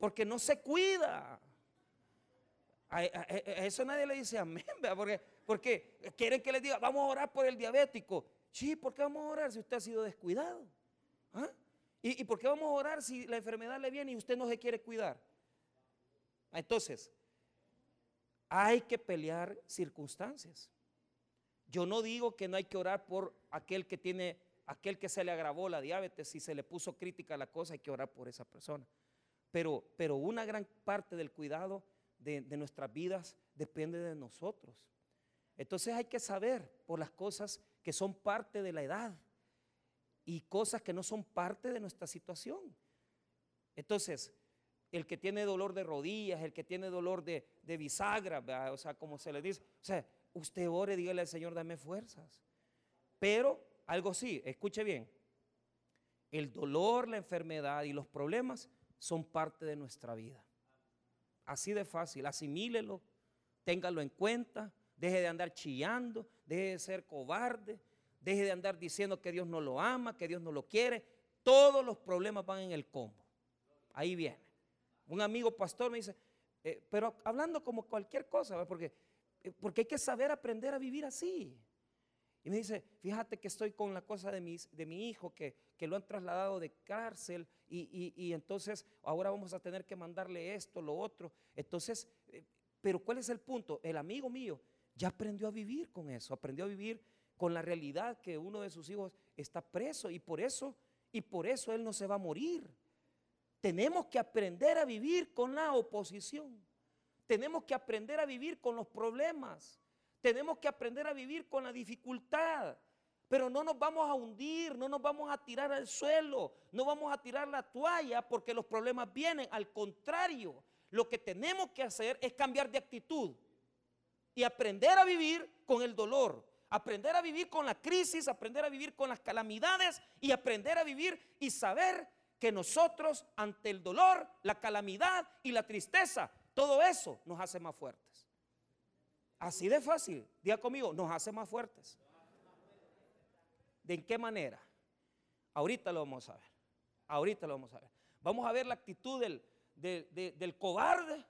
Porque no se cuida. A, eso nadie le dice amén, porque, porque quieren que les diga, vamos a orar por el diabético. Sí, ¿por qué vamos a orar si usted ha sido descuidado? ¿Ah? ¿Y, ¿Y por qué vamos a orar si la enfermedad le viene y usted no se quiere cuidar? Entonces, hay que pelear circunstancias. Yo no digo que no hay que orar por aquel que tiene, aquel que se le agravó la diabetes, si se le puso crítica a la cosa, hay que orar por esa persona. Pero, pero una gran parte del cuidado de, de nuestras vidas depende de nosotros. Entonces hay que saber por las cosas que son parte de la edad y cosas que no son parte de nuestra situación. Entonces, el que tiene dolor de rodillas, el que tiene dolor de, bisagra, o sea, como se le dice, o sea, usted ore, dígale al Señor, dame fuerzas. Pero algo sí, escuche bien, el dolor, la enfermedad y los problemas son parte de nuestra vida. Así de fácil, asimílelo, téngalo en cuenta, deje de andar chillando, deje de ser cobarde, deje de andar diciendo que Dios no lo ama, que Dios no lo quiere. Todos los problemas van en el combo. Ahí viene. Un amigo pastor me dice, eh, pero hablando como cualquier cosa, porque, eh, porque hay que saber aprender a vivir así. Y me dice, fíjate que estoy con la cosa de mi, de mi hijo, que, que, lo han trasladado de cárcel y, y, entonces ahora vamos a tener que mandarle esto, lo otro. Entonces, eh, pero ¿cuál es el punto? El amigo mío ya aprendió a vivir con eso, aprendió a vivir con la realidad que uno de sus hijos está preso y por eso, y por eso él no se va a morir. Tenemos que aprender a vivir con la oposición. Tenemos que aprender a vivir con los problemas. Tenemos que aprender a vivir con la dificultad. Pero no nos vamos a hundir, no nos vamos a tirar al suelo, no vamos a tirar la toalla porque los problemas vienen. Al contrario, lo que tenemos que hacer es cambiar de actitud y aprender a vivir con el dolor, aprender a vivir con la crisis, aprender a vivir con las calamidades y aprender a vivir y saber que nosotros ante el dolor, la calamidad y la tristeza, todo eso nos hace más fuertes. Así de fácil, diga conmigo, nos hace más fuertes. ¿De qué manera? Ahorita lo vamos a ver. Ahorita lo vamos a ver. Vamos a ver la actitud del, del cobarde,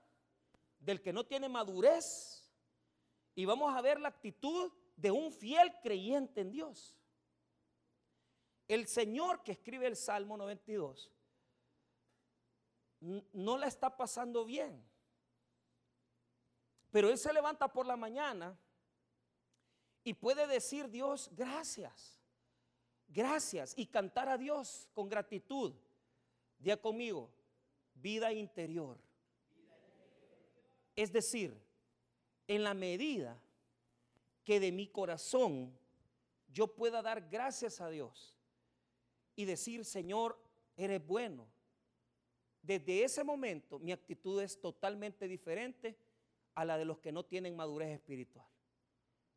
del que no tiene madurez. Y vamos a ver la actitud de un fiel creyente en Dios. El Señor que escribe el Salmo 92 no la está pasando bien. Pero Él se levanta por la mañana y puede decir Dios, gracias, gracias, y cantar a Dios con gratitud. Día conmigo, vida interior. Es decir, en la medida que de mi corazón yo pueda dar gracias a Dios y decir, Señor, eres bueno. Desde ese momento mi actitud es totalmente diferente a la de los que no tienen madurez espiritual.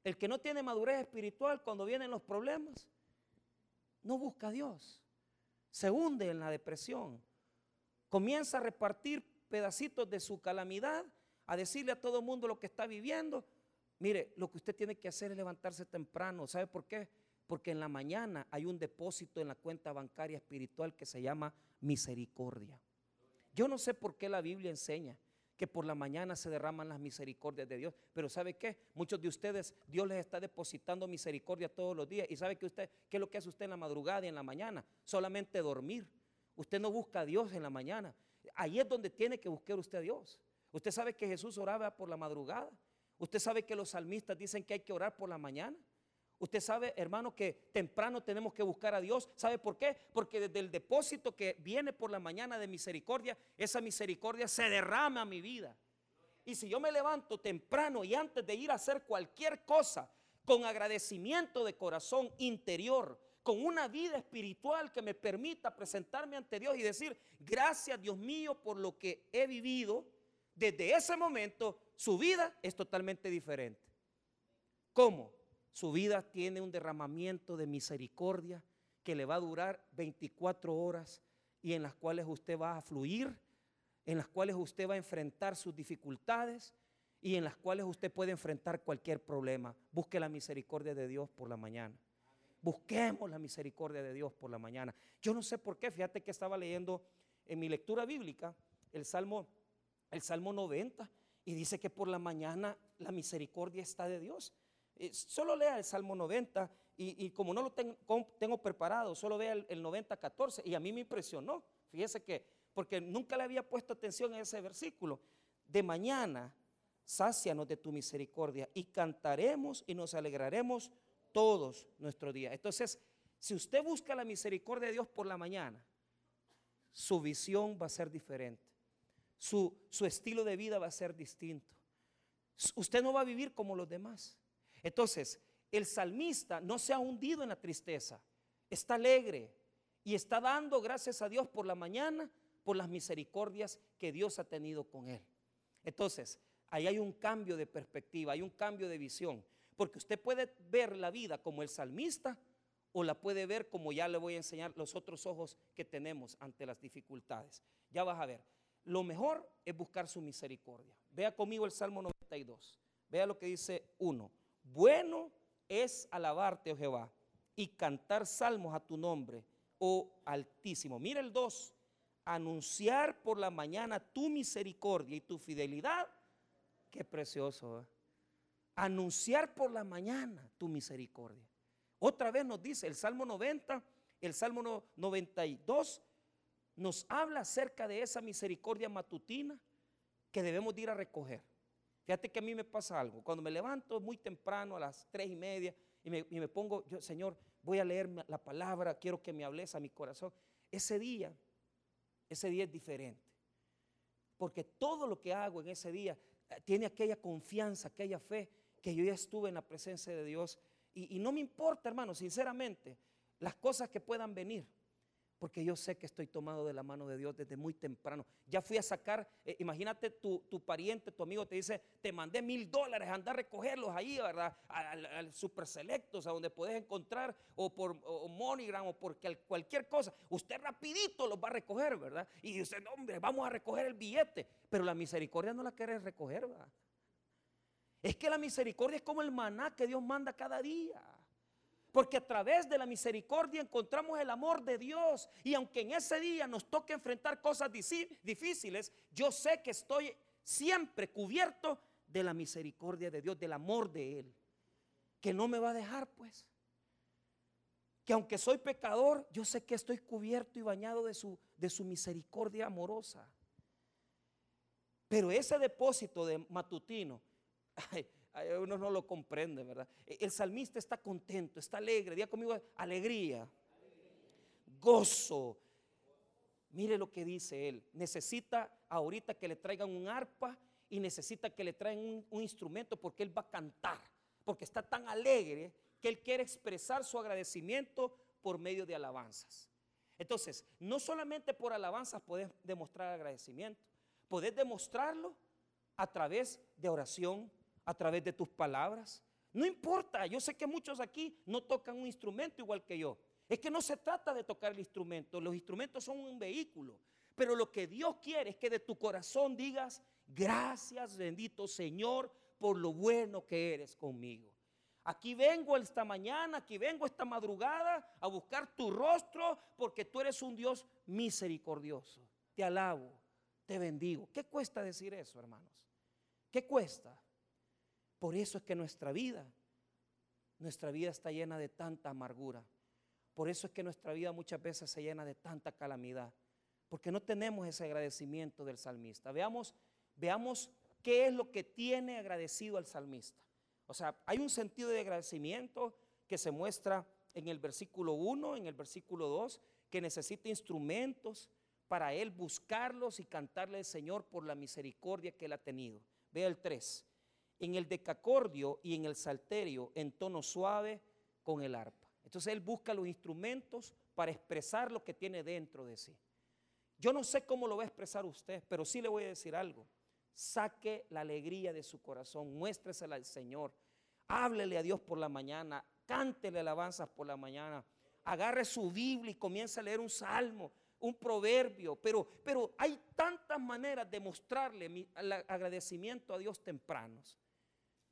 El que no tiene madurez espiritual cuando vienen los problemas, no busca a Dios. Se hunde en la depresión. Comienza a repartir pedacitos de su calamidad, a decirle a todo el mundo lo que está viviendo. Mire, lo que usted tiene que hacer es levantarse temprano. ¿Sabe por qué? Porque en la mañana hay un depósito en la cuenta bancaria espiritual que se llama misericordia. Yo no sé por qué la Biblia enseña que por la mañana se derraman las misericordias de Dios, pero ¿sabe qué? Muchos de ustedes, Dios les está depositando misericordia todos los días. ¿Y sabe que usted, qué es lo que hace usted en la madrugada y en la mañana? Solamente dormir. Usted no busca a Dios en la mañana. Ahí es donde tiene que buscar usted a Dios. Usted sabe que Jesús oraba por la madrugada. Usted sabe que los salmistas dicen que hay que orar por la mañana. Usted sabe, hermano, que temprano tenemos que buscar a Dios. ¿Sabe por qué? Porque desde el depósito que viene por la mañana de misericordia, esa misericordia se derrama a mi vida. Y si yo me levanto temprano y antes de ir a hacer cualquier cosa, con agradecimiento de corazón interior, con una vida espiritual que me permita presentarme ante Dios y decir, gracias Dios mío por lo que he vivido, desde ese momento su vida es totalmente diferente. ¿Cómo? Su vida tiene un derramamiento de misericordia que le va a durar 24 horas y en las cuales usted va a fluir, en las cuales usted va a enfrentar sus dificultades y en las cuales usted puede enfrentar cualquier problema. Busque la misericordia de Dios por la mañana. Busquemos la misericordia de Dios por la mañana. Yo no sé por qué, fíjate que estaba leyendo en mi lectura bíblica el Salmo, el Salmo 90 y dice que por la mañana la misericordia está de Dios. Eh, solo lea el Salmo 90 y, como no lo tengo, preparado, solo vea el, el 90, 14 y a mí me impresionó. Fíjese que, porque nunca le había puesto atención a ese versículo. De mañana, sácianos de tu misericordia y cantaremos y nos alegraremos todos nuestros días. Entonces, si usted busca la misericordia de Dios por la mañana, su visión va a ser diferente. Su, su estilo de vida va a ser distinto. Usted no va a vivir como los demás. Entonces, el salmista no se ha hundido en la tristeza, está alegre y está dando gracias a Dios por la mañana, por las misericordias que Dios ha tenido con él. Entonces, ahí hay un cambio de perspectiva, hay un cambio de visión, porque usted puede ver la vida como el salmista o la puede ver como ya le voy a enseñar los otros ojos que tenemos ante las dificultades. Ya vas a ver. Lo mejor es buscar su misericordia. Vea conmigo el Salmo 92. Vea lo que dice uno. Bueno es alabarte, oh Jehová, y cantar salmos a tu nombre, oh Altísimo. Mira el 2. Anunciar por la mañana tu misericordia y tu fidelidad. Qué precioso. ¿eh? Anunciar por la mañana tu misericordia. Otra vez nos dice el Salmo 90, el Salmo 92, nos habla acerca de esa misericordia matutina que debemos ir a recoger. Fíjate que a mí me pasa algo. Cuando me levanto muy temprano, a las tres y media, y me, pongo, yo, Señor, voy a leer la palabra, quiero que me hables a mi corazón. Ese día, ese día es diferente. Porque todo lo que hago en ese día eh, tiene aquella confianza, aquella fe que yo ya estuve en la presencia de Dios y, no me importa, hermano, sinceramente, las cosas que puedan venir porque yo sé que estoy tomado de la mano de Dios desde muy temprano. Ya fui a sacar, eh, imagínate tu, pariente, tu amigo te dice, te mandé mil dólares, anda a recogerlos ahí, ¿verdad? Al, Super Selectos, a donde puedes encontrar, o por o MoneyGram, o por cualquier cosa. Usted rapidito los va a recoger, ¿verdad? Y dice, no, hombre, vamos a recoger el billete. Pero la misericordia no la quieres recoger, ¿verdad? Es que la misericordia es como el maná que Dios manda cada día. Porque a través de la misericordia encontramos el amor de Dios. Y aunque en ese día nos toque enfrentar cosas difíciles, yo sé que estoy siempre cubierto de la misericordia de Dios, del amor de Él. Que no me va a dejar, pues. Que aunque soy pecador, yo sé que estoy cubierto y bañado de su, de su misericordia amorosa. Pero ese depósito de matutino uno no lo comprende, ¿verdad? E, el salmista está contento, está alegre. Diga conmigo, alegría, gozo. Mire lo que dice él. Necesita ahorita que le traigan un arpa y necesita que le traigan un, instrumento porque él va a cantar. Porque está tan alegre que él quiere expresar su agradecimiento por medio de alabanzas. Entonces, no solamente por alabanzas podés demostrar agradecimiento, podés demostrarlo a través de oración, a través de tus palabras. No importa, yo sé que muchos aquí no tocan un instrumento igual que yo. Es que no se trata de tocar el instrumento, los instrumentos son un vehículo. Pero lo que Dios quiere es que de tu corazón digas, gracias bendito Señor por lo bueno que eres conmigo. Aquí vengo esta mañana, aquí vengo esta madrugada a buscar tu rostro porque tú eres un Dios misericordioso. Te alabo, te bendigo. ¿Qué cuesta decir eso, hermanos? ¿Qué cuesta? Por eso es que nuestra vida, nuestra vida está llena de tanta amargura. Por eso es que nuestra vida muchas veces se llena de tanta calamidad. Porque no tenemos ese agradecimiento del salmista. Veamos, veamos qué es lo que tiene agradecido al salmista. O sea, hay un sentido de agradecimiento que se muestra en el versículo 1, en el versículo 2, que necesita instrumentos para él buscarlos y cantarle al Señor por la misericordia que él ha tenido. Vea el 3 en el decacordio y en el salterio en tono suave con el arpa. Entonces él busca los instrumentos para expresar lo que tiene dentro de sí. Yo no sé cómo lo va a expresar usted, pero sí le voy a decir algo. Saque la alegría de su corazón, muéstresela al Señor. Háblele a Dios por la mañana, cántele alabanzas por la mañana. Agarre su Biblia y comience a leer un salmo, un proverbio, pero, pero hay tantas maneras de mostrarle mi, agradecimiento a Dios tempranos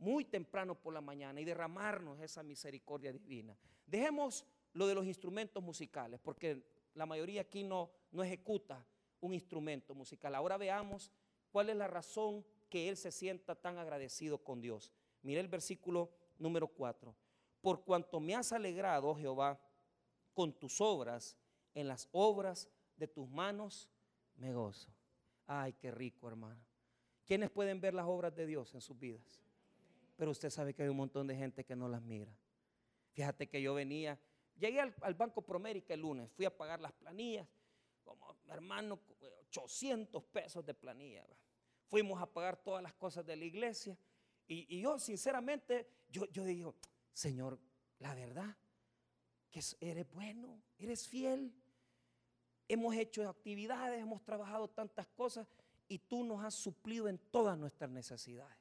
muy temprano por la mañana y derramarnos esa misericordia divina. Dejemos lo de los instrumentos musicales, porque la mayoría aquí no, no ejecuta un instrumento musical. Ahora veamos cuál es la razón que él se sienta tan agradecido con Dios. Mire el versículo número 4. Por cuanto me has alegrado, Jehová, con tus obras, en las obras de tus manos me gozo. Ay, qué rico, hermano. ¿Quiénes pueden ver las obras de Dios en sus vidas? Pero usted sabe que hay un montón de gente que no las mira. Fíjate que yo venía, llegué al, Banco Promérica el lunes, fui a pagar las planillas, como hermano, 800 pesos de planilla. Fuimos a pagar todas las cosas de la iglesia. Y, yo, sinceramente, yo, yo digo, Señor, la verdad, que eres bueno, eres fiel. Hemos hecho actividades, hemos trabajado tantas cosas y tú nos has suplido en todas nuestras necesidades.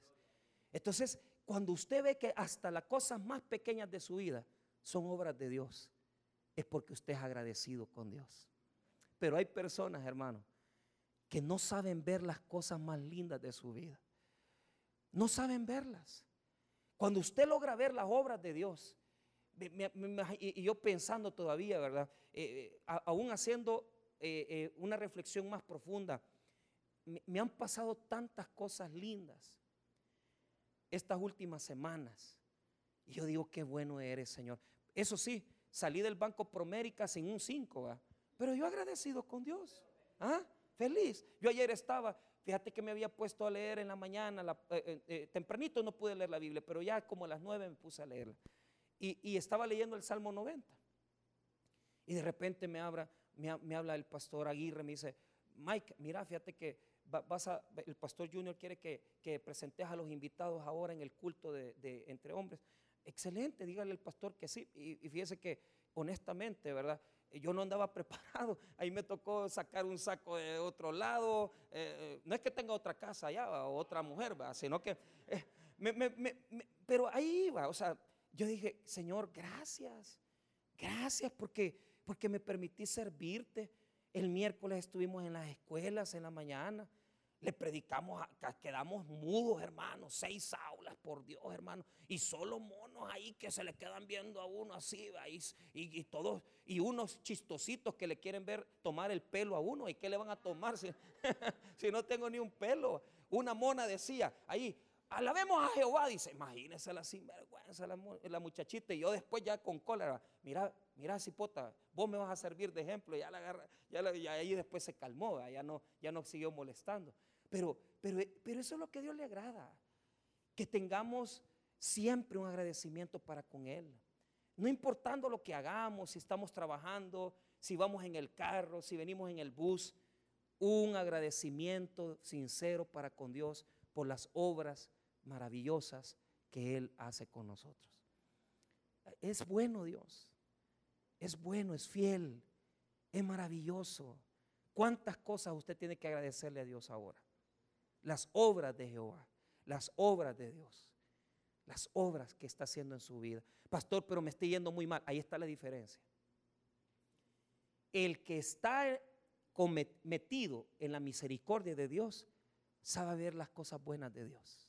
Entonces, cuando usted ve que hasta las cosas más pequeñas de su vida son obras de Dios, es porque usted es agradecido con Dios. Pero hay personas, hermano, que no saben ver las cosas más lindas de su vida. No saben verlas. Cuando usted logra ver las obras de Dios, y yo pensando todavía, ¿verdad? Eh, eh, aún haciendo eh, una reflexión más profunda, me, han pasado tantas cosas lindas estas últimas semanas. Y yo digo, qué bueno eres, Señor. Eso sí, salí del Banco Promérica sin un 5, pero yo agradecido con Dios. ¿Ah? feliz. Yo ayer estaba, fíjate que me había puesto a leer en la mañana, eh, eh, eh, tempranito no pude leer la Biblia, pero ya como a las nueve me puse a leerla. Y, estaba leyendo el Salmo 90. Y de repente me habla, me, habla el pastor Aguirre, me dice, Mike, mira, fíjate que vas a, el pastor Junior quiere que, que, presentes a los invitados ahora en el culto de, entre hombres. Excelente, dígale al pastor que sí. Y, y fíjese que honestamente, ¿verdad? yo no andaba preparado. Ahí me tocó sacar un saco de otro lado. Eh, eh, no es que tenga otra casa allá o otra mujer, sino que... Eh, pero ahí iba, o sea, yo dije, Señor, gracias. Gracias porque, porque me permití servirte. El miércoles estuvimos en las escuelas en la mañana. Le predicamos, quedamos mudos, hermanos, seis aulas, por Dios, hermano, y solo monos ahí que se le quedan viendo a uno así, y, y, todos, y unos chistositos que le quieren ver tomar el pelo a uno, ¿y qué le van a tomar si, si no tengo ni un pelo? Una mona decía, ahí, alabemos a Jehová, dice, imagínese la sinvergüenza, la, la muchachita, y yo después ya con cólera, mira, mira, cipota, vos me vas a servir de ejemplo, ya la agarra, ya, ahí después se calmó, ya no, ya no siguió molestando. Pero, pero, pero eso es lo que Dios le agrada. Que tengamos siempre un agradecimiento para con Él. No importando lo que hagamos, si estamos trabajando, si vamos en el carro, si venimos en el bus, un agradecimiento sincero para con Dios por las obras maravillosas que Él hace con nosotros. Es bueno Dios, es bueno, es fiel, es maravilloso. ¿Cuántas cosas usted tiene que agradecerle a Dios ahora? las obras de Jehová, las obras de Dios, las obras que está haciendo en su vida. Pastor, pero me estoy yendo muy mal. Ahí está la diferencia. El que está metido en la misericordia de Dios sabe ver las cosas buenas de Dios.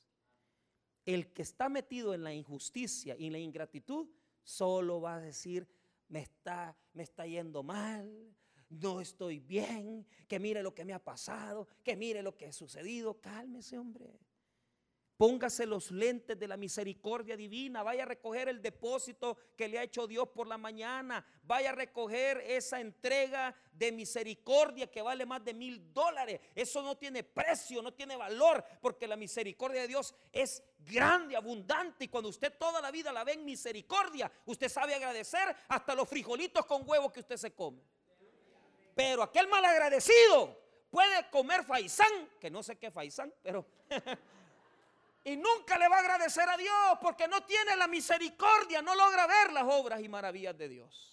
El que está metido en la injusticia y en la ingratitud solo va a decir, me está, me está yendo mal, no estoy bien, que mire lo que me ha pasado, que mire lo que ha sucedido. Cálmese, hombre. Póngase los lentes de la misericordia divina. Vaya a recoger el depósito que le ha hecho Dios por la mañana. Vaya a recoger esa entrega de misericordia que vale más de mil dólares. Eso no tiene precio, no tiene valor, porque la misericordia de Dios es grande, abundante. Y cuando usted toda la vida la ve en misericordia, usted sabe agradecer hasta los frijolitos con huevo que usted se come. Pero aquel malagradecido puede comer faisán, que no sé qué faisán, pero... y nunca le va a agradecer a Dios porque no tiene la misericordia, no logra ver las obras y maravillas de Dios.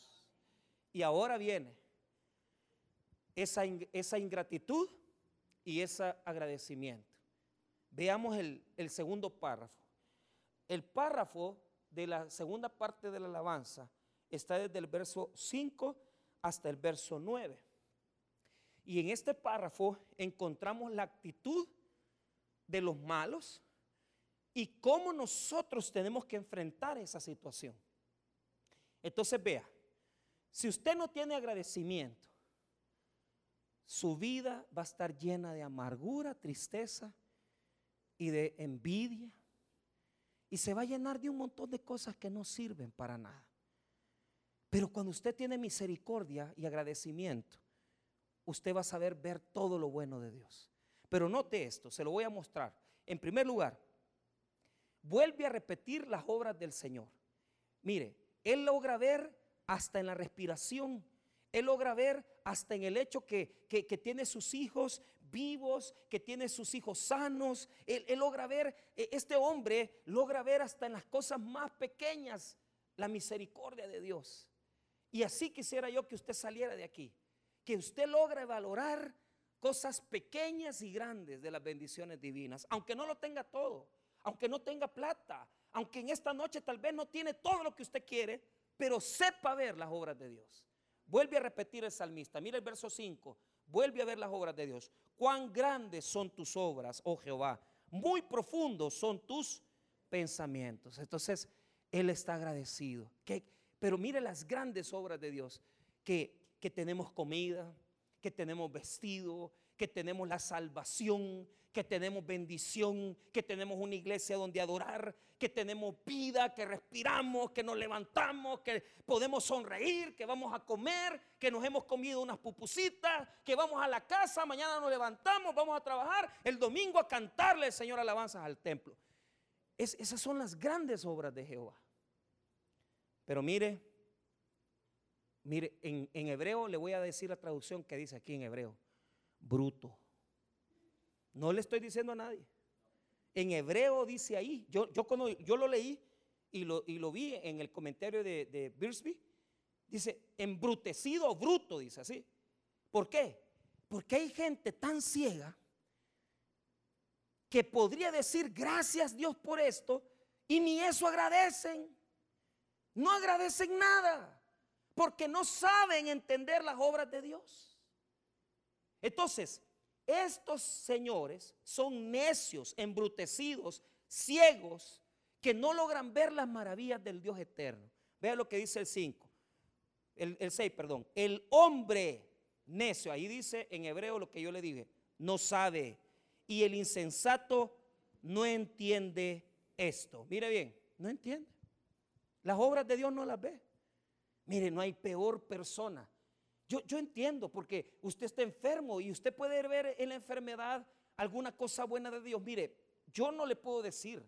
Y ahora viene esa, esa ingratitud y ese agradecimiento. Veamos el, el segundo párrafo. El párrafo de la segunda parte de la alabanza está desde el verso 5 hasta el verso 9. Y en este párrafo encontramos la actitud de los malos y cómo nosotros tenemos que enfrentar esa situación. Entonces vea, si usted no tiene agradecimiento, su vida va a estar llena de amargura, tristeza y de envidia. Y se va a llenar de un montón de cosas que no sirven para nada. Pero cuando usted tiene misericordia y agradecimiento, usted va a saber ver todo lo bueno de Dios. Pero note esto, se lo voy a mostrar. En primer lugar, vuelve a repetir las obras del Señor. Mire, Él logra ver hasta en la respiración. Él logra ver hasta en el hecho que, tiene sus hijos vivos, que tiene sus hijos sanos. Él, él logra ver, e, este hombre logra ver hasta en las cosas más pequeñas la misericordia de Dios. Y así quisiera yo que usted saliera de aquí, que usted logre valorar cosas pequeñas y grandes de las bendiciones divinas, aunque no lo tenga todo, aunque no tenga plata, aunque en esta noche tal vez no tiene todo lo que usted quiere, pero sepa ver las obras de Dios. Vuelve a repetir el salmista, mira el verso 5, vuelve a ver las obras de Dios. Cuán grandes son tus obras, oh Jehová, muy profundos son tus pensamientos. Entonces, Él está agradecido. pero mire las grandes obras de Dios, que, que tenemos comida, que tenemos vestido, que tenemos la salvación, que tenemos bendición, que tenemos una iglesia donde adorar, que tenemos vida, que respiramos, que nos levantamos, que podemos sonreír, que vamos a comer, que nos hemos comido unas pupusitas, que vamos a la casa, mañana nos levantamos, vamos a trabajar, el domingo a cantarle Señor alabanzas al templo. esas son las grandes obras de Jehová. Pero mire, Mire, en, hebreo le voy a decir la traducción que dice aquí en hebreo. Bruto. No le estoy diciendo a nadie. En hebreo dice ahí, yo, yo, cuando, yo lo leí y lo, y lo vi en el comentario de, de Birsby, dice embrutecido bruto, dice así. ¿Por qué? Porque hay gente tan ciega que podría decir gracias Dios por esto y ni eso agradecen. No agradecen nada porque no saben entender las obras de Dios. Entonces, estos señores son necios, embrutecidos, ciegos, que no logran ver las maravillas del Dios eterno. Vea lo que dice el 5, el, 6, perdón. El hombre necio, ahí dice en hebreo lo que yo le dije, no sabe. Y el insensato no entiende esto. Mire bien, no entiende. Las obras de Dios no las ve. Mire, no hay peor persona. Yo, entiendo porque usted está enfermo y usted puede ver en la enfermedad alguna cosa buena de Dios. Mire, yo no le puedo decir,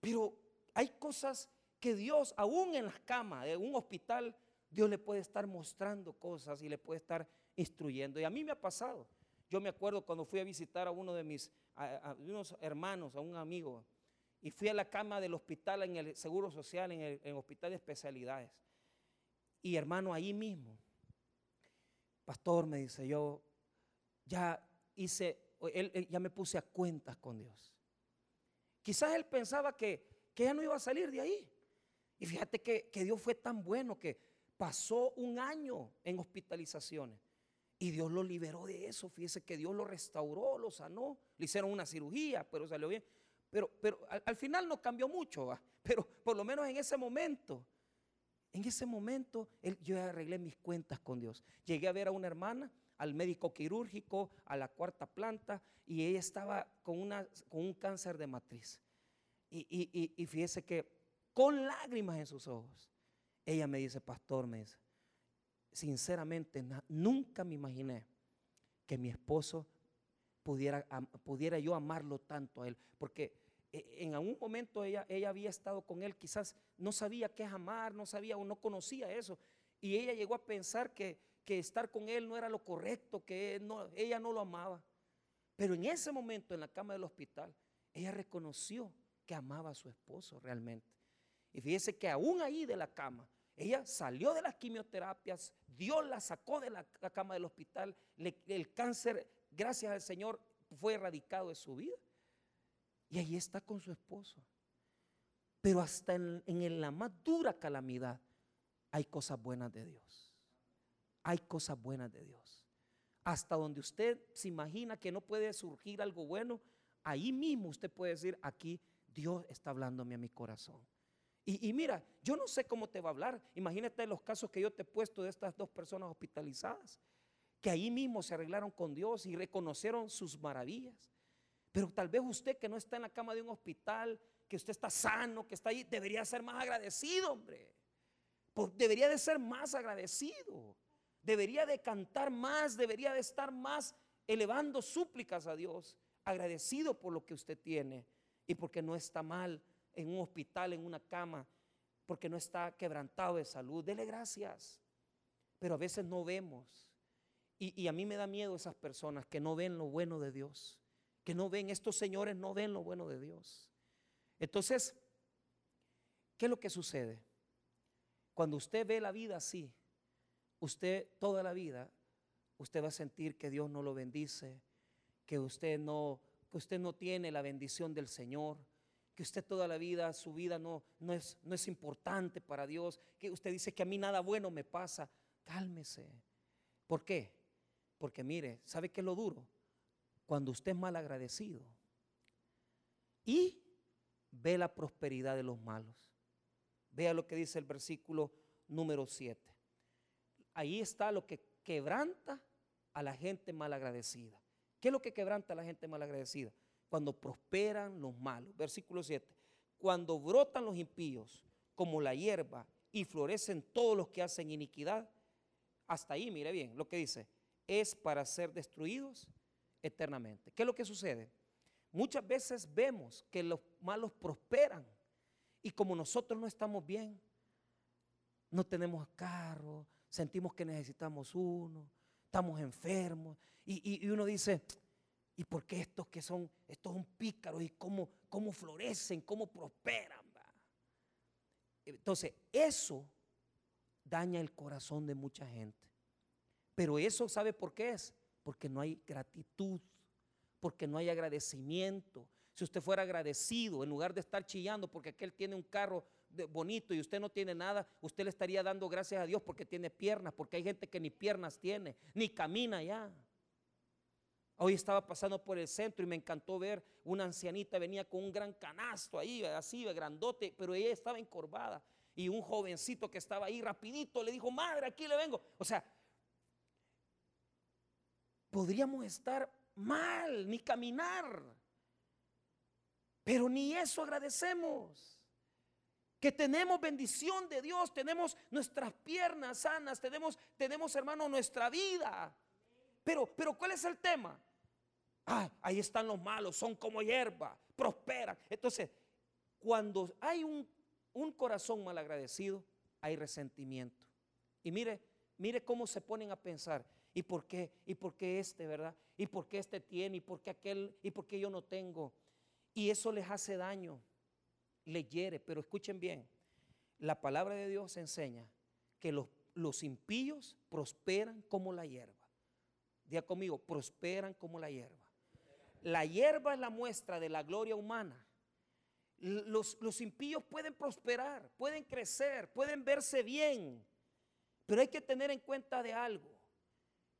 pero hay cosas que Dios, aún en las camas de un hospital, Dios le puede estar mostrando cosas y le puede estar instruyendo. Y a mí me ha pasado. Yo me acuerdo cuando fui a visitar a uno de mis unos hermanos, a un amigo, y fui a la cama del hospital en el Seguro Social, en el hospital de especialidades. Y hermano, ahí mismo, pastor me dice, yo ya hice, él, ya me puse a cuentas con Dios. Quizás él pensaba que, que ya no iba a salir de ahí. Y fíjate que, que Dios fue tan bueno que pasó un año en hospitalizaciones. Y Dios lo liberó de eso. Fíjese que Dios lo restauró, lo sanó. Le hicieron una cirugía, pero salió bien. Pero, pero al, final no cambió mucho. Pero por lo menos en ese momento en ese momento yo arreglé mis cuentas con Dios. Llegué a ver a una hermana, al médico quirúrgico, a la cuarta planta, y ella estaba con, un cáncer de matriz. Y, fíjese que con lágrimas en sus ojos, ella me dice, pastor, me dice, sinceramente nunca me imaginé que mi esposo pudiera, pudiera yo amarlo tanto a él, porque en algún momento ella, había estado con él, quizás no sabía qué es amar, no sabía o no conocía eso. Y ella llegó a pensar que, estar con él no era lo correcto, que ella no lo amaba. Pero en ese momento, en la cama del hospital, ella reconoció que amaba a su esposo realmente. Y fíjese que aún ahí de la cama, ella salió de las quimioterapias, Dios la sacó de la, cama del hospital, el cáncer, gracias al Señor, fue erradicado de su vida. Y ahí está con su esposo. Pero hasta en, la más dura calamidad hay cosas buenas de Dios. Hay cosas buenas de Dios. Hasta donde usted se imagina que no puede surgir algo bueno, ahí mismo usted puede decir, aquí Dios está hablándome a mi corazón. Y, y, mira, yo no sé cómo te va a hablar. Imagínate los casos que yo te he puesto de estas dos personas hospitalizadas que ahí mismo se arreglaron con Dios y reconocieron sus maravillas. Pero tal vez usted que no está en la cama de un hospital, que usted está sano, que está ahí, debería ser más agradecido, hombre. Pues debería de ser más agradecido. Debería de cantar más, debería de estar más elevando súplicas a Dios, agradecido por lo que usted tiene y porque no está mal en un hospital, en una cama, porque no está quebrantado de salud. Dele gracias. Pero a veces no vemos. Y, y, a mí me da miedo esas personas que no ven lo bueno de Dios, que no ven, estos señores no ven lo bueno de Dios. Entonces, ¿qué es lo que sucede? Cuando usted ve la vida así, usted toda la vida, usted va a sentir que Dios no lo bendice, que usted no, que usted no tiene la bendición del Señor, que usted toda la vida, su vida no, no, es, no es importante para Dios, que usted dice que a mí nada bueno me pasa. Cálmese. ¿Por qué? Porque mire, ¿sabe qué es lo duro? Cuando usted es mal agradecido y ve la prosperidad de los malos. Vea lo que dice el versículo número 7. Ahí está lo que quebranta a la gente malagradecida. ¿Qué es lo que quebranta a la gente malagradecida? Cuando prosperan los malos. Versículo 7. Cuando brotan los impíos como la hierba y florecen todos los que hacen iniquidad. Hasta ahí, mire bien lo que dice. Es para ser destruidos eternamente. ¿Qué es lo que sucede? Muchas veces vemos que los malos prosperan y como nosotros no estamos bien, no tenemos carro, sentimos que necesitamos uno, estamos enfermos y, uno dice, ¿y por qué estos que son, estos son pícaros y cómo, cómo florecen, cómo prosperan? Entonces, eso daña el corazón de mucha gente. Pero eso, ¿sabe por qué es? Porque no hay gratitud porque no hay agradecimiento. Si usted fuera agradecido, en lugar de estar chillando porque aquel tiene un carro bonito y usted no tiene nada, usted le estaría dando gracias a Dios porque tiene piernas, porque hay gente que ni piernas tiene, ni camina ya. Hoy estaba pasando por el centro y me encantó ver una ancianita venía con un gran canasto ahí, así, grandote, pero ella estaba encorvada. Y un jovencito que estaba ahí rapidito le dijo, madre, aquí le vengo. O sea, podríamos estar mal, ni caminar. Pero ni eso agradecemos. Que tenemos bendición de Dios, tenemos nuestras piernas sanas, tenemos, tenemos hermano, nuestra vida. Pero, pero ¿cuál es el tema? Ah, ahí están los malos, son como hierba, prosperan. Entonces, cuando hay un, un corazón mal agradecido, hay resentimiento. Y mire, mire cómo se ponen a pensar. ¿Y por qué? ¿Y por qué este, verdad? ¿Y por qué este tiene? ¿Y por qué aquel? ¿Y por qué yo no tengo? Y eso les hace daño, le hiere. Pero escuchen bien, la palabra de Dios enseña que los, los impíos prosperan como la hierba. Diga conmigo, prosperan como la hierba. La hierba es la muestra de la gloria humana. Los, los impíos pueden prosperar, pueden crecer, pueden verse bien, pero hay que tener en cuenta de algo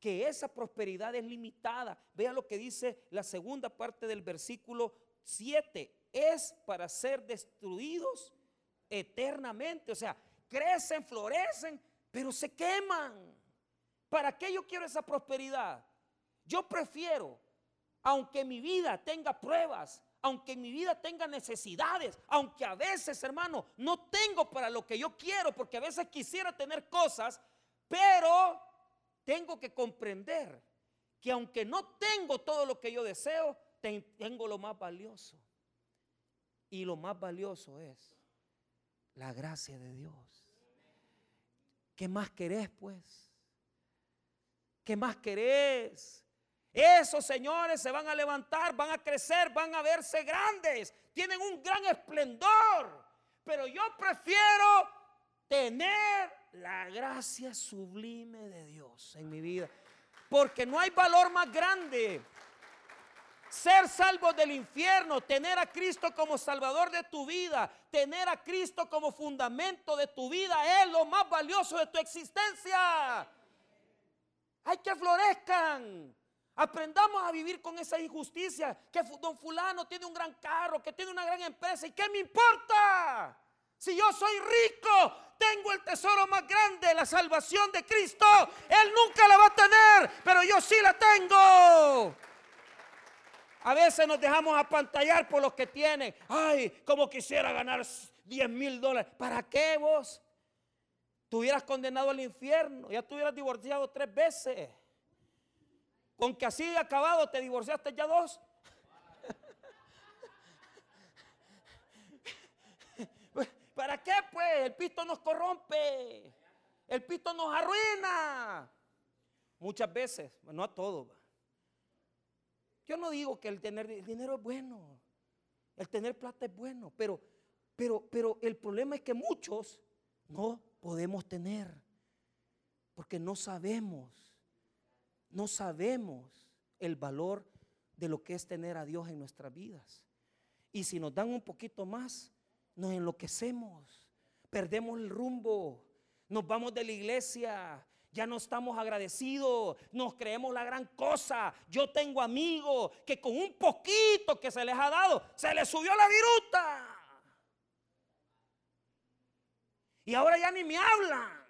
que esa prosperidad es limitada. Vea lo que dice la segunda parte del versículo 7. Es para ser destruidos eternamente. O sea, crecen, florecen, pero se queman. ¿Para qué yo quiero esa prosperidad? Yo prefiero, aunque mi vida tenga pruebas, aunque mi vida tenga necesidades, aunque a veces, hermano, no tengo para lo que yo quiero, porque a veces quisiera tener cosas, pero tengo que comprender que aunque no tengo todo lo que yo deseo, tengo lo más valioso. Y lo más valioso es la gracia de Dios. ¿Qué más querés, pues? ¿Qué más querés? Esos señores se van a levantar, van a crecer, van a verse grandes, tienen un gran esplendor. Pero yo prefiero tener la gracia sublime de Dios en mi vida. Porque no hay valor más grande. Ser salvo del infierno, tener a Cristo como salvador de tu vida, tener a Cristo como fundamento de tu vida es lo más valioso de tu existencia. Hay que florezcan. Aprendamos a vivir con esa injusticia. Que don fulano tiene un gran carro, que tiene una gran empresa. ¿Y qué me importa? Si yo soy rico, tengo el tesoro más grande, la salvación de Cristo. Él nunca la va a tener, pero yo sí la tengo. A veces nos dejamos apantallar por los que tienen. Ay, como quisiera ganar 10 mil dólares. ¿Para qué vos? Tuvieras condenado al infierno. Ya tuvieras divorciado tres veces. Con que así acabado te divorciaste ya dos. ¿Para qué pues? El pisto nos corrompe. El pisto nos arruina. Muchas veces, no a todos. Yo no digo que el tener dinero es bueno. El tener plata es bueno, pero pero pero el problema es que muchos no podemos tener porque no sabemos no sabemos el valor de lo que es tener a Dios en nuestras vidas. Y si nos dan un poquito más, nos enloquecemos, perdemos el rumbo, nos vamos de la iglesia, ya no estamos agradecidos, nos creemos la gran cosa. Yo tengo amigos que con un poquito que se les ha dado, se les subió la viruta. Y ahora ya ni me hablan.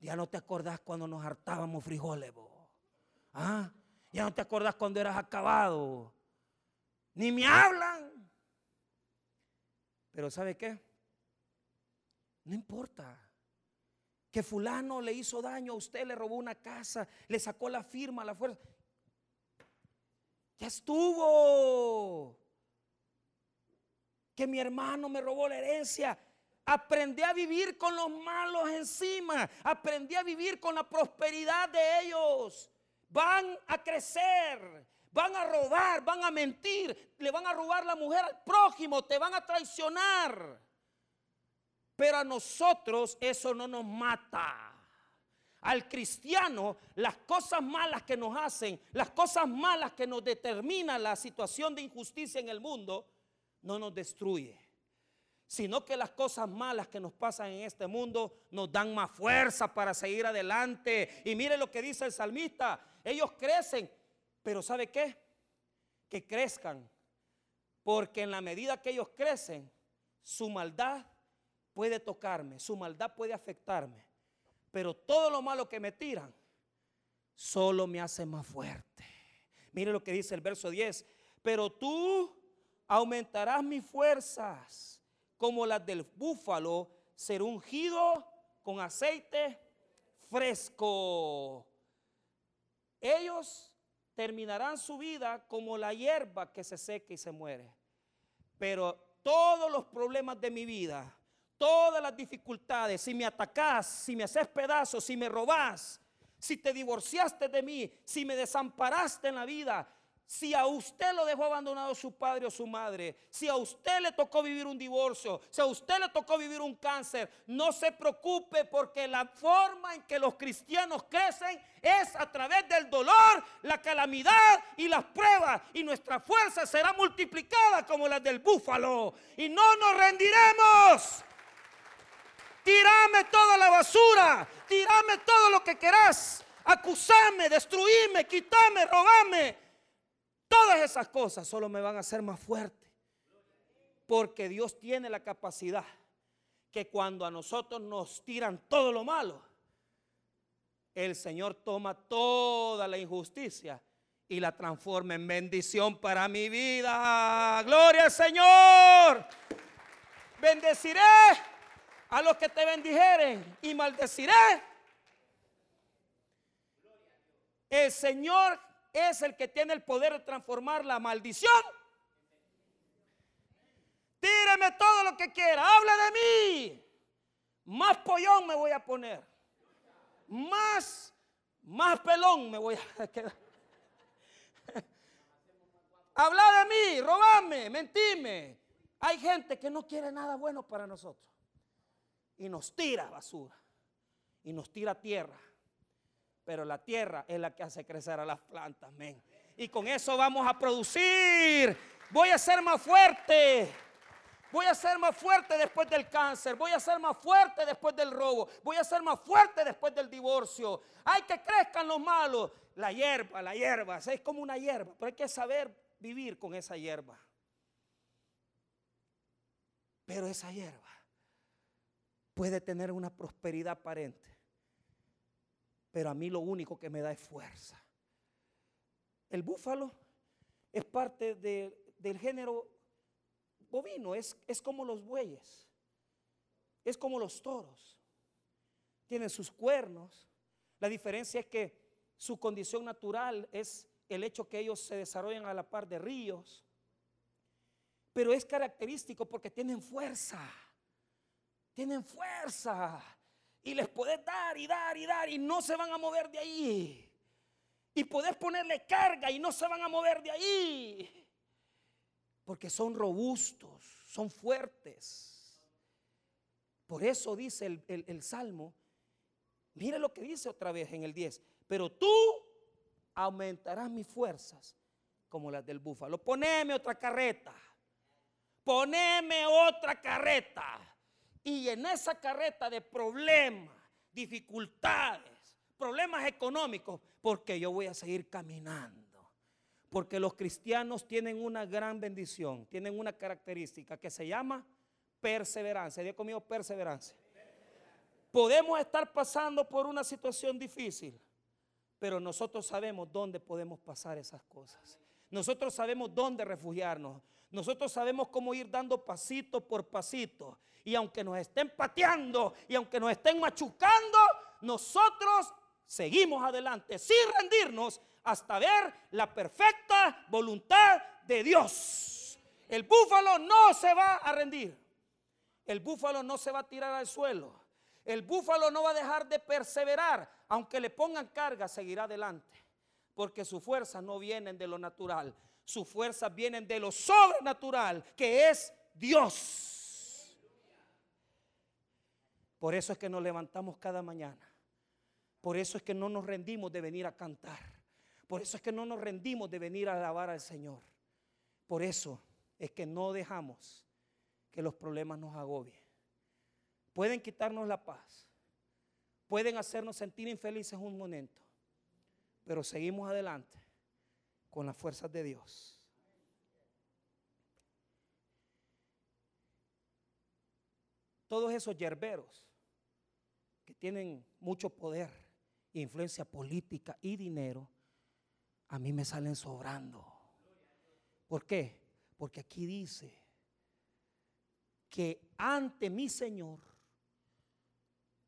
Ya no te acordás cuando nos hartábamos frijoles, ¿Ah? Ya no te acordás cuando eras acabado. Ni me hablan. Pero ¿sabe qué? No importa. Que fulano le hizo daño a usted, le robó una casa, le sacó la firma, la fuerza. Ya estuvo. Que mi hermano me robó la herencia. Aprendí a vivir con los malos encima. Aprendí a vivir con la prosperidad de ellos. Van a crecer van a robar, van a mentir, le van a robar la mujer al prójimo, te van a traicionar. Pero a nosotros eso no nos mata. Al cristiano, las cosas malas que nos hacen, las cosas malas que nos determinan la situación de injusticia en el mundo, no nos destruye. Sino que las cosas malas que nos pasan en este mundo nos dan más fuerza para seguir adelante. Y mire lo que dice el salmista. Ellos crecen pero ¿sabe qué? Que crezcan. Porque en la medida que ellos crecen, su maldad puede tocarme, su maldad puede afectarme. Pero todo lo malo que me tiran, solo me hace más fuerte. Mire lo que dice el verso 10. Pero tú aumentarás mis fuerzas como las del búfalo, ser ungido con aceite fresco. Ellos terminarán su vida como la hierba que se seca y se muere. Pero todos los problemas de mi vida, todas las dificultades, si me atacás, si me haces pedazos, si me robás, si te divorciaste de mí, si me desamparaste en la vida, si a usted lo dejó abandonado su padre o su madre, si a usted le tocó vivir un divorcio, si a usted le tocó vivir un cáncer, no se preocupe porque la forma en que los cristianos crecen es a través del dolor, la calamidad y las pruebas. Y nuestra fuerza será multiplicada como la del búfalo. Y no nos rendiremos. Tirame toda la basura, tirame todo lo que querás, acusame, destruíme, quitame, robame Todas esas cosas solo me van a hacer más fuerte. Porque Dios tiene la capacidad que cuando a nosotros nos tiran todo lo malo, el Señor toma toda la injusticia y la transforma en bendición para mi vida. Gloria al Señor. Bendeciré a los que te bendijeren y maldeciré. El Señor es el que tiene el poder de transformar la maldición. Tíreme todo lo que quiera, habla de mí. Más pollón me voy a poner. Más, más pelón me voy a quedar. Habla de mí, robame, mentime. Hay gente que no quiere nada bueno para nosotros. Y nos tira basura. Y nos tira tierra pero la tierra es la que hace crecer a las plantas, amén. Y con eso vamos a producir. Voy a ser más fuerte. Voy a ser más fuerte después del cáncer. Voy a ser más fuerte después del robo. Voy a ser más fuerte después del divorcio. Hay que crezcan los malos. La hierba, la hierba. Es como una hierba. Pero hay que saber vivir con esa hierba. Pero esa hierba puede tener una prosperidad aparente. Pero a mí lo único que me da es fuerza. El búfalo es parte del género bovino, es, es como los bueyes, es como los toros. Tienen sus cuernos. La diferencia es que su condición natural es el hecho que ellos se desarrollan a la par de ríos. Pero es característico porque tienen fuerza. Tienen fuerza. Y les puedes dar y dar y dar y no se van a mover de ahí. Y podés ponerle carga y no se van a mover de ahí. Porque son robustos, son fuertes. Por eso dice el, el Salmo, mire lo que dice otra vez en el 10, pero tú aumentarás mis fuerzas como las del búfalo. Poneme otra carreta. Poneme otra carreta. Y en esa carreta de problemas, dificultades, problemas económicos, porque yo voy a seguir caminando. Porque los cristianos tienen una gran bendición, tienen una característica que se llama perseverancia. Dios conmigo, perseverancia. Podemos estar pasando por una situación difícil, pero nosotros sabemos dónde podemos pasar esas cosas. Nosotros sabemos dónde refugiarnos. Nosotros sabemos cómo ir dando pasito por pasito. Y aunque nos estén pateando y aunque nos estén machucando, nosotros seguimos adelante sin rendirnos hasta ver la perfecta voluntad de Dios. El búfalo no se va a rendir. El búfalo no se va a tirar al suelo. El búfalo no va a dejar de perseverar. Aunque le pongan carga, seguirá adelante. Porque sus fuerzas no vienen de lo natural. Sus fuerzas vienen de lo sobrenatural, que es Dios. Por eso es que nos levantamos cada mañana por eso es que no nos rendimos de venir a cantar. Por eso es que no nos rendimos de venir a alabar al Señor. Por eso es que no dejamos que los problemas nos agobien. Pueden quitarnos la paz. Pueden hacernos sentir infelices un momento. Pero seguimos adelante con las fuerzas de Dios. Todos esos yerberos que tienen mucho poder influencia política y dinero, a mí me salen sobrando. ¿Por qué? Porque aquí dice que ante mi Señor,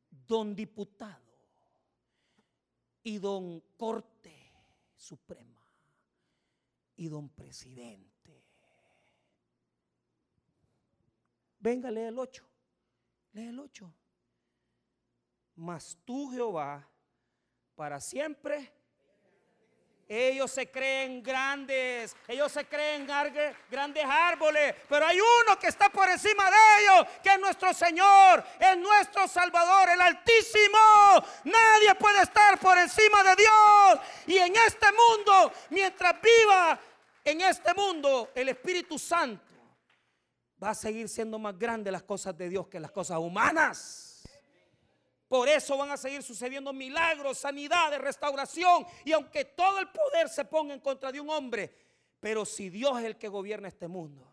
don diputado y don Corte Suprema y don presidente. Venga, lee el 8. Lee el 8. Mas tú, Jehová, para siempre. Ellos se creen grandes, ellos se creen grandes árboles, pero hay uno que está por encima de ellos, que es nuestro Señor, es nuestro Salvador, el Altísimo. Nadie puede estar por encima de Dios. Y en este mundo, mientras viva en este mundo, el Espíritu Santo va a seguir siendo más grande las cosas de Dios que las cosas humanas. Por eso van a seguir sucediendo milagros, sanidades, restauración. Y aunque todo el poder se ponga en contra de un hombre, pero si Dios es el que gobierna este mundo,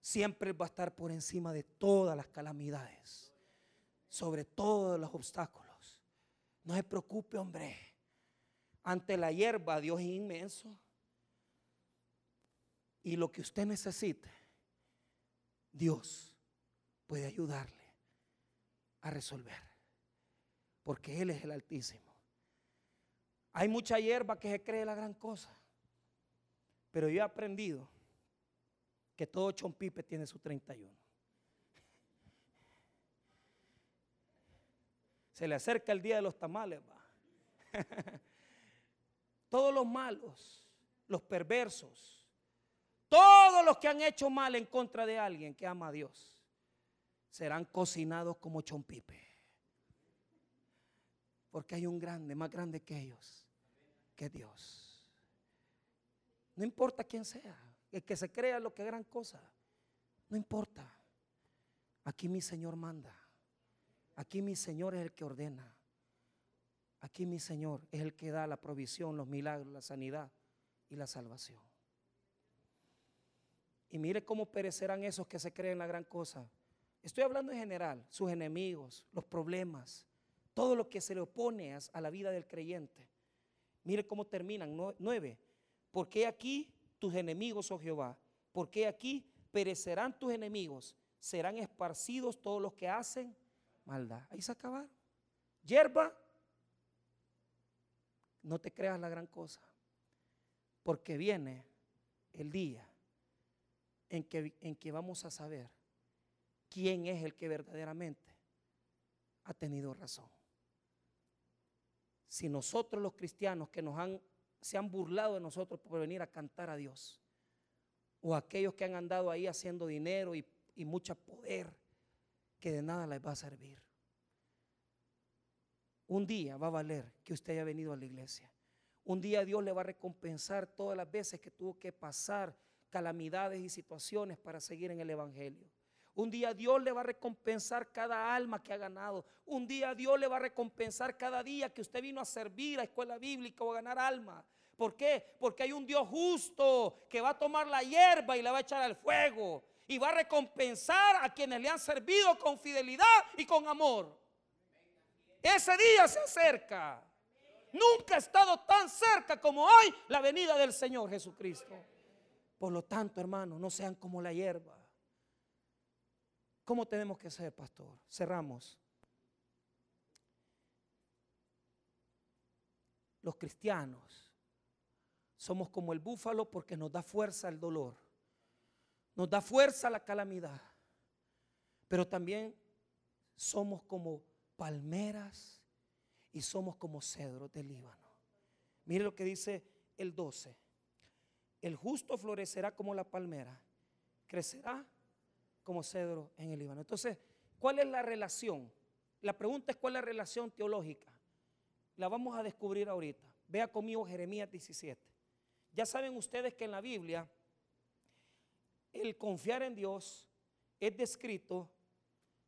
siempre va a estar por encima de todas las calamidades, sobre todos los obstáculos. No se preocupe, hombre. Ante la hierba, Dios es inmenso. Y lo que usted necesite, Dios puede ayudarle a resolver porque Él es el Altísimo. Hay mucha hierba que se cree la gran cosa, pero yo he aprendido que todo chompipe tiene su 31. Se le acerca el día de los tamales, va. Todos los malos, los perversos, todos los que han hecho mal en contra de alguien que ama a Dios, serán cocinados como chompipe. Porque hay un grande, más grande que ellos, que Dios. No importa quién sea, el que se crea lo que gran cosa, no importa. Aquí mi Señor manda. Aquí mi Señor es el que ordena. Aquí mi Señor es el que da la provisión, los milagros, la sanidad y la salvación. Y mire cómo perecerán esos que se creen la gran cosa Estoy hablando en general, sus enemigos, los problemas, todo lo que se le opone a la vida del creyente. Mire cómo terminan. Nueve. Porque aquí tus enemigos, oh Jehová? Porque aquí perecerán tus enemigos? Serán esparcidos todos los que hacen maldad. Ahí se acabaron. Hierba, no te creas la gran cosa. Porque viene el día en que, en que vamos a saber quién es el que verdaderamente ha tenido razón. Si nosotros los cristianos que nos han, se han burlado de nosotros por venir a cantar a Dios, o aquellos que han andado ahí haciendo dinero y, y mucho poder, que de nada les va a servir. Un día va a valer que usted haya venido a la iglesia. Un día Dios le va a recompensar todas las veces que tuvo que pasar calamidades y situaciones para seguir en el Evangelio. Un día Dios le va a recompensar cada alma que ha ganado. Un día Dios le va a recompensar cada día que usted vino a servir a escuela bíblica o a ganar alma. ¿Por qué? Porque hay un Dios justo que va a tomar la hierba y la va a echar al fuego. Y va a recompensar a quienes le han servido con fidelidad y con amor. Ese día se acerca. Nunca ha estado tan cerca como hoy la venida del Señor Jesucristo. Por lo tanto, hermanos, no sean como la hierba. ¿Cómo tenemos que ser, pastor? Cerramos. Los cristianos somos como el búfalo porque nos da fuerza el dolor, nos da fuerza la calamidad, pero también somos como palmeras y somos como cedros del Líbano. Mire lo que dice el 12. El justo florecerá como la palmera, crecerá como cedro en el Líbano. Entonces, ¿cuál es la relación? La pregunta es cuál es la relación teológica. La vamos a descubrir ahorita. Vea conmigo Jeremías 17. Ya saben ustedes que en la Biblia el confiar en Dios es descrito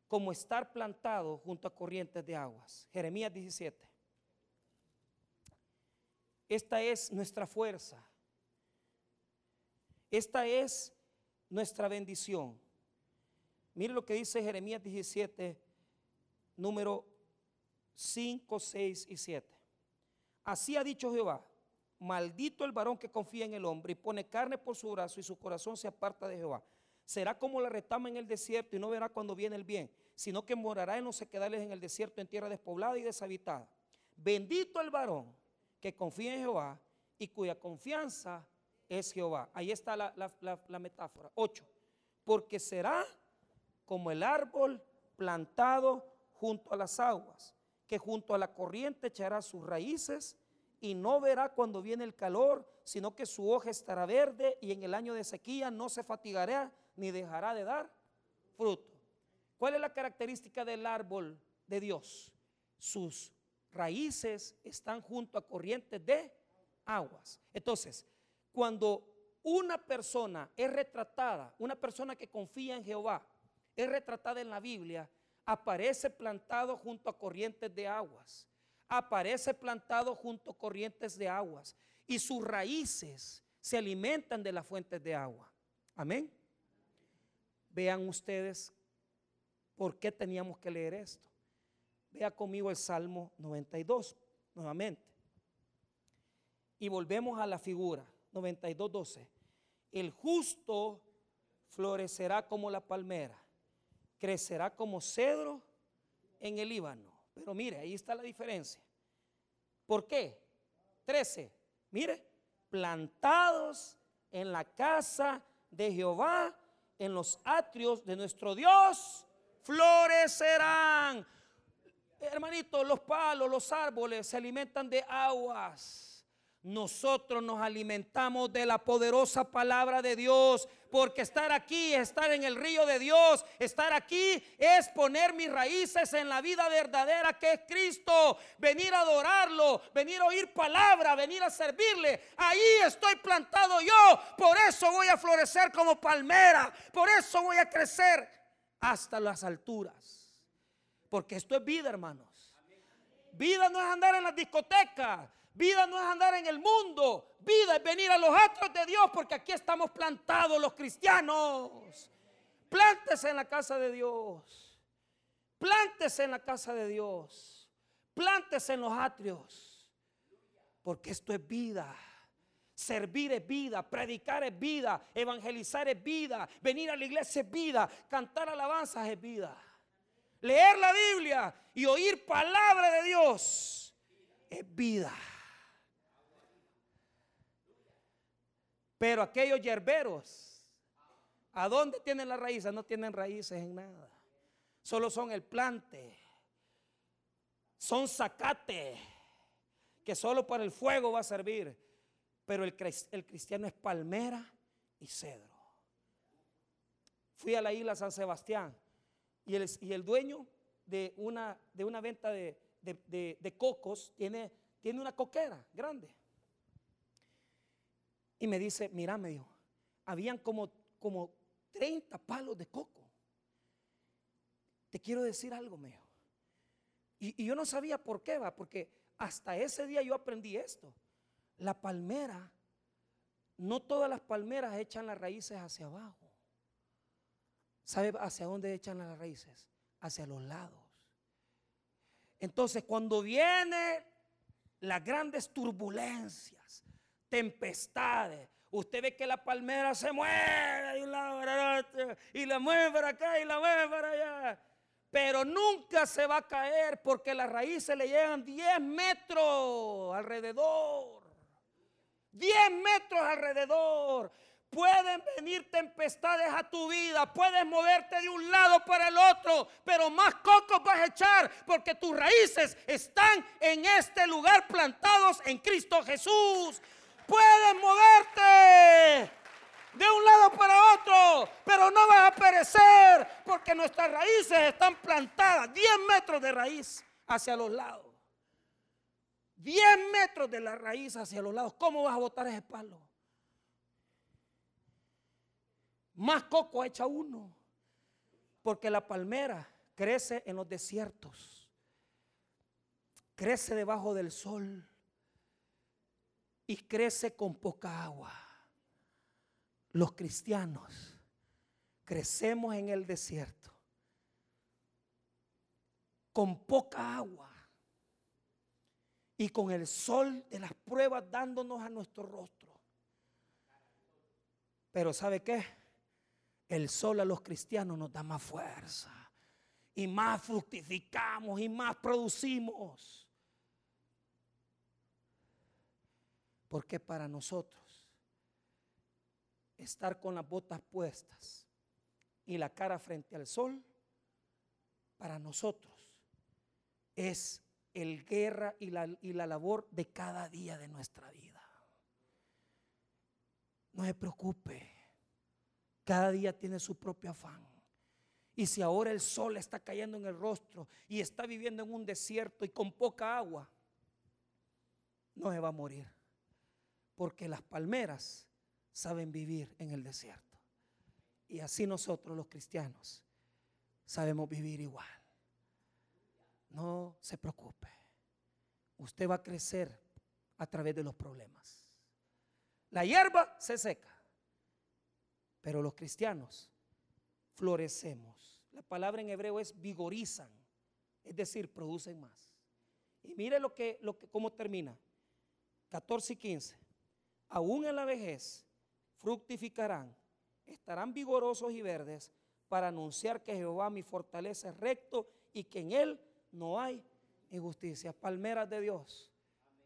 como estar plantado junto a corrientes de aguas. Jeremías 17. Esta es nuestra fuerza. Esta es nuestra bendición. Mire lo que dice Jeremías 17, número 5, 6 y 7. Así ha dicho Jehová, maldito el varón que confía en el hombre y pone carne por su brazo y su corazón se aparta de Jehová. Será como la retama en el desierto y no verá cuando viene el bien, sino que morará en los sequedales en el desierto, en tierra despoblada y deshabitada. Bendito el varón que confía en Jehová y cuya confianza es Jehová. Ahí está la, la metáfora. 8. Porque será como el árbol plantado junto a las aguas, que junto a la corriente echará sus raíces y no verá cuando viene el calor, sino que su hoja estará verde y en el año de sequía no se fatigará ni dejará de dar fruto. ¿Cuál es la característica del árbol de Dios? Sus raíces están junto a corrientes de aguas. Entonces, cuando una persona es retratada, una persona que confía en Jehová, es retratada en la Biblia, aparece plantado junto a corrientes de aguas. Aparece plantado junto a corrientes de aguas. Y sus raíces se alimentan de las fuentes de agua. Amén. Vean ustedes por qué teníamos que leer esto. Vea conmigo el Salmo 92 nuevamente. Y volvemos a la figura 92, 12. El justo florecerá como la palmera crecerá como cedro en el Líbano. Pero mire, ahí está la diferencia. ¿Por qué? 13. Mire, plantados en la casa de Jehová, en los atrios de nuestro Dios, florecerán. Hermanito, los palos, los árboles se alimentan de aguas nosotros nos alimentamos de la poderosa palabra de Dios, porque estar aquí, estar en el río de Dios, estar aquí es poner mis raíces en la vida verdadera que es Cristo, venir a adorarlo, venir a oír palabra, venir a servirle. Ahí estoy plantado yo, por eso voy a florecer como palmera, por eso voy a crecer hasta las alturas, porque esto es vida, hermanos. Vida no es andar en las discotecas. Vida no es andar en el mundo. Vida es venir a los atrios de Dios porque aquí estamos plantados los cristianos. Plántese en la casa de Dios. Plántese en la casa de Dios. Plántese en los atrios. Porque esto es vida. Servir es vida, predicar es vida, evangelizar es vida, venir a la iglesia es vida, cantar alabanzas es vida. Leer la Biblia y oír palabra de Dios es vida. Pero aquellos yerberos, ¿a dónde tienen las raíces? No tienen raíces en nada. Solo son el plante. Son zacate, que solo para el fuego va a servir pero el, cristiano es palmera y cedro. Fui a la isla San Sebastián y el, dueño de una, venta de, cocos tiene una coquera grande. Y me dice, mira, me dijo, habían como, como 30 palos de coco. Te quiero decir algo, me dijo. Y, y yo no sabía por qué va, porque hasta ese día yo aprendí esto. La palmera, no todas las palmeras echan las raíces hacia abajo. ¿Sabe hacia dónde echan las raíces? Hacia los lados. Entonces, cuando vienen las grandes turbulencias, tempestades, usted ve que la palmera se mueve de un lado para otro y la mueve para acá y la mueve para allá. Pero nunca se va a caer porque las raíces le llegan 10 metros alrededor. 10 metros alrededor. Pueden venir tempestades a tu vida, puedes moverte de un lado para el otro, pero más cocos vas a echar porque tus raíces están en este lugar plantados en Cristo Jesús. Puedes moverte de un lado para otro, pero no vas a perecer porque nuestras raíces están plantadas 10 metros de raíz hacia los lados. 10 metros de la raíz hacia los lados. ¿Cómo vas a botar ese palo? Más coco echa uno. Porque la palmera crece en los desiertos. Crece debajo del sol. Y crece con poca agua. Los cristianos crecemos en el desierto. Con poca agua y con el sol de las pruebas dándonos a nuestro rostro. Pero ¿sabe qué? El sol a los cristianos nos da más fuerza y más fructificamos y más producimos. Porque para nosotros estar con las botas puestas y la cara frente al sol, para nosotros es el guerra y la, y la labor de cada día de nuestra vida. No se preocupe, cada día tiene su propio afán. Y si ahora el sol está cayendo en el rostro y está viviendo en un desierto y con poca agua, no se va a morir. Porque las palmeras saben vivir en el desierto. Y así nosotros los cristianos sabemos vivir igual. No se preocupe. Usted va a crecer a través de los problemas. La hierba se seca, pero los cristianos florecemos. La palabra en hebreo es vigorizan, es decir, producen más. Y mire lo que, lo que cómo termina. 14 y 15. Aún en la vejez fructificarán, estarán vigorosos y verdes para anunciar que Jehová mi fortaleza es recto y que en él no hay injusticia. Palmeras de Dios,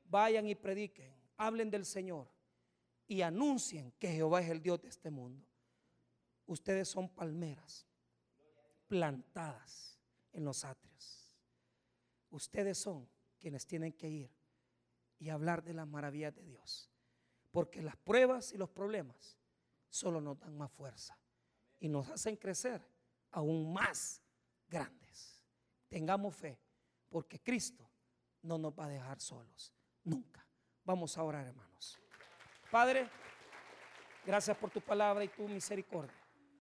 vayan y prediquen, hablen del Señor y anuncien que Jehová es el Dios de este mundo. Ustedes son palmeras plantadas en los atrios. Ustedes son quienes tienen que ir y hablar de las maravillas de Dios. Porque las pruebas y los problemas solo nos dan más fuerza y nos hacen crecer aún más grandes. Tengamos fe, porque Cristo no nos va a dejar solos, nunca. Vamos a orar, hermanos. Padre, gracias por tu palabra y tu misericordia.